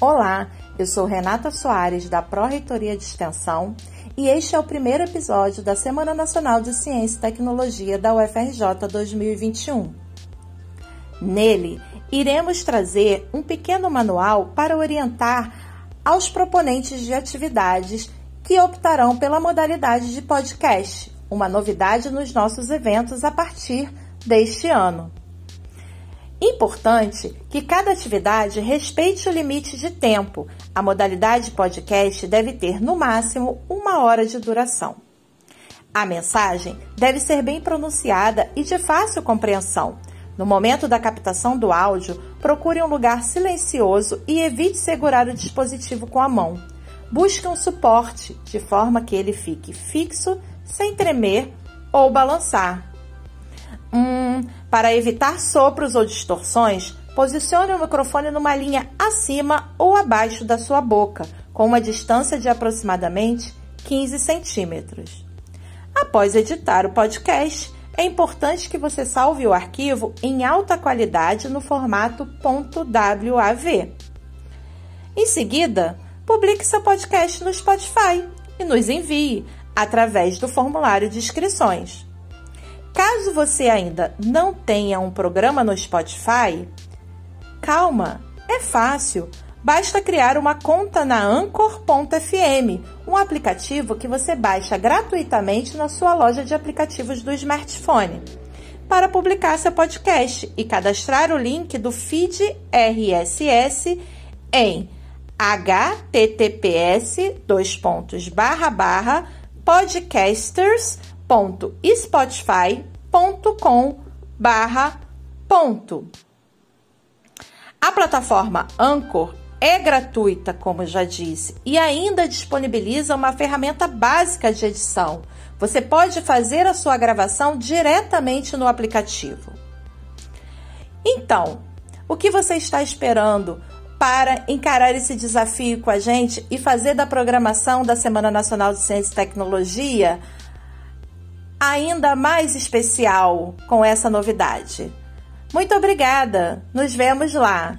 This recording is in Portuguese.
Olá, eu sou Renata Soares da Pró-Reitoria de Extensão e este é o primeiro episódio da Semana Nacional de Ciência e Tecnologia da UFRJ 2021. Nele, iremos trazer um pequeno manual para orientar aos proponentes de atividades que optarão pela modalidade de podcast, uma novidade nos nossos eventos a partir deste ano. Importante que cada atividade respeite o limite de tempo. A modalidade podcast deve ter, no máximo, uma hora de duração. A mensagem deve ser bem pronunciada e de fácil compreensão. No momento da captação do áudio, procure um lugar silencioso e evite segurar o dispositivo com a mão. Busque um suporte de forma que ele fique fixo, sem tremer ou balançar. Hum, para evitar sopros ou distorções, posicione o microfone numa linha acima ou abaixo da sua boca, com uma distância de aproximadamente 15 centímetros. Após editar o podcast, é importante que você salve o arquivo em alta qualidade no formato .wav. Em seguida, publique seu podcast no Spotify e nos envie através do formulário de inscrições. Caso você ainda não tenha um programa no Spotify, calma, é fácil. Basta criar uma conta na Anchor.fm, um aplicativo que você baixa gratuitamente na sua loja de aplicativos do smartphone, para publicar seu podcast e cadastrar o link do feed RSS em https podcasters.com www.spotify.com ponto. A plataforma Anchor é gratuita, como já disse, e ainda disponibiliza uma ferramenta básica de edição. Você pode fazer a sua gravação diretamente no aplicativo. Então, o que você está esperando para encarar esse desafio com a gente e fazer da programação da Semana Nacional de Ciência e Tecnologia ainda mais especial com essa novidade. Muito obrigada! Nos vemos lá!